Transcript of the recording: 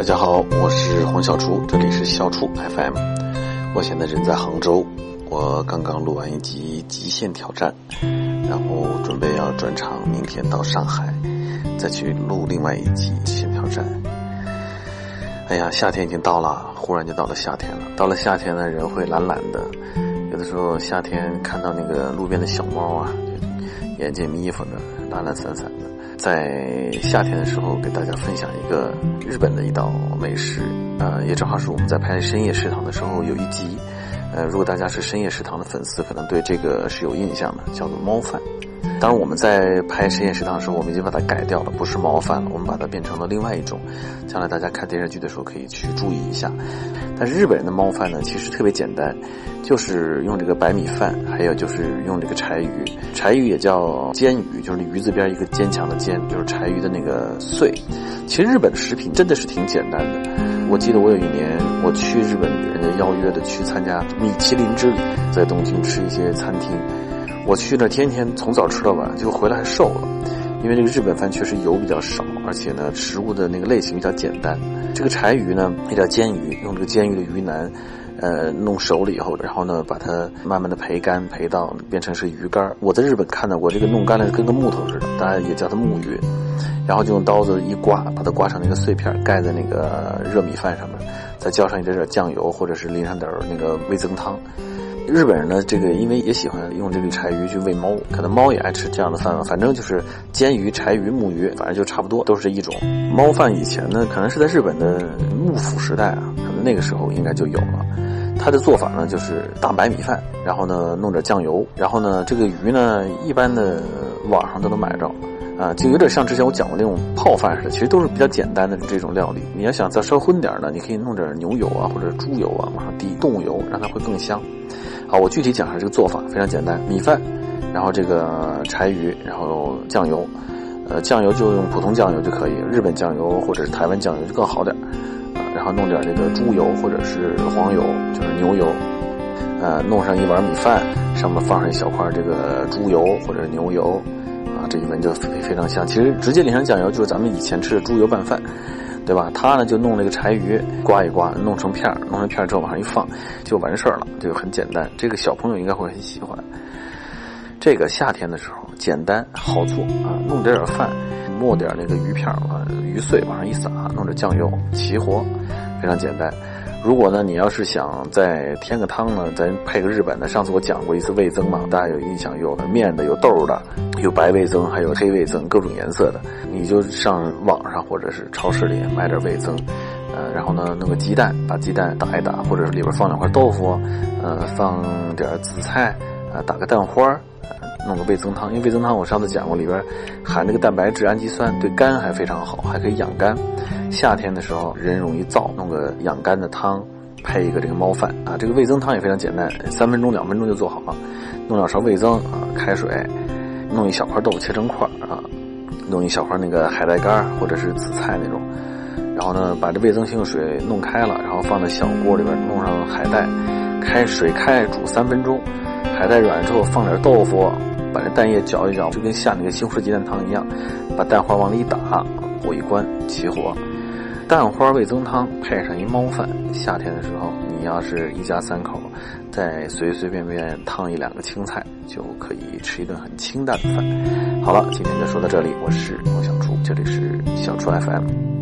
大家好，我是黄小厨，这里是小厨 FM。我现在人在杭州，我刚刚录完一集《极限挑战》，然后准备要转场，明天到上海再去录另外一集《极限挑战》。哎呀，夏天已经到了，忽然就到了夏天了。到了夏天呢，人会懒懒的，有的时候夏天看到那个路边的小猫啊，眼睛眯缝的，懒懒散散的。在夏天的时候，给大家分享一个日本的一道美食，呃，也正好是我们在拍深夜食堂的时候有一集，呃，如果大家是深夜食堂的粉丝，可能对这个是有印象的，叫做猫饭。当然，我们在拍深夜食堂的时候，我们已经把它改掉了，不是猫饭了，我们把它变成了另外一种。将来大家看电视剧的时候可以去注意一下。但是日本人的猫饭呢，其实特别简单，就是用这个白米饭，还有就是用这个柴鱼。柴鱼也叫煎鱼，就是鱼字边一个坚强的坚，就是柴鱼的那个碎。其实日本的食品真的是挺简单的。我记得我有一年我去日本，人家邀约的去参加米其林之旅，在东京吃一些餐厅。我去那天天从早吃到晚，就回来还瘦了，因为这个日本饭确实油比较少，而且呢食物的那个类型比较简单。这个柴鱼呢也叫煎鱼，用这个煎鱼的鱼腩，呃弄熟了以后，然后呢把它慢慢的培干，培到变成是鱼干。我在日本看到过这个弄干了跟个木头似的，大家也叫它木鱼，然后就用刀子一刮，把它刮成那个碎片，盖在那个热米饭上面，再浇上一点点酱油，或者是淋上点那个味增汤。日本人呢，这个因为也喜欢用这个柴鱼去喂猫，可能猫也爱吃这样的饭。反正就是煎鱼、柴鱼、木鱼，反正就差不多，都是一种。猫饭以前呢，可能是在日本的幕府时代啊，可能那个时候应该就有了。它的做法呢，就是大白米饭，然后呢弄点酱油，然后呢这个鱼呢，一般的网上都能买着，啊，就有点像之前我讲过那种泡饭似的，其实都是比较简单的这种料理。你要想再烧荤点呢，你可以弄点牛油啊，或者猪油啊，往上滴动物油，让它会更香。好，我具体讲一下这个做法，非常简单，米饭，然后这个柴鱼，然后酱油，呃，酱油就用普通酱油就可以，日本酱油或者是台湾酱油就更好点儿啊，然后弄点这个猪油或者是黄油，就是牛油，呃，弄上一碗米饭，上面放上一小块这个猪油或者牛油，啊，这一闻就非非常香。其实直接淋上酱油就是咱们以前吃的猪油拌饭。对吧？他呢就弄那个柴鱼，刮一刮，弄成片儿，弄成片儿之后往上一放，就完事儿了，就很简单。这个小朋友应该会很喜欢。这个夏天的时候简单好做啊，弄点点饭，磨点那个鱼片儿啊，鱼碎往上一撒，弄点酱油，齐活，非常简单。如果呢，你要是想再添个汤呢，咱配个日本的。上次我讲过一次味增嘛，大家有印象？有面的，有豆的，有白味增，还有黑味增，各种颜色的。你就上网上或者是超市里买点味增，呃，然后呢弄个鸡蛋，把鸡蛋打一打，或者里边放两块豆腐，呃，放点紫菜，啊，打个蛋花。弄个味增汤，因为味增汤我上次讲过，里边含那个蛋白质、氨基酸，对肝还非常好，还可以养肝。夏天的时候人容易燥，弄个养肝的汤，配一个这个猫饭啊。这个味增汤也非常简单，三分钟、两分钟就做好了。弄两勺味增啊，开水，弄一小块豆腐切成块啊，弄一小块那个海带干或者是紫菜那种，然后呢把这味增性水弄开了，然后放在小锅里边弄上海带，开水开煮三分钟，海带软了之后放点豆腐。把这蛋液搅一搅，就跟下那个西红柿鸡蛋汤一样，把蛋花往里一打，火一关，起火。蛋花味增汤配上一猫饭，夏天的时候，你要是一家三口，再随随便便烫一两个青菜，就可以吃一顿很清淡的饭。好了，今天就说到这里，我是王小厨，这里是小厨 FM。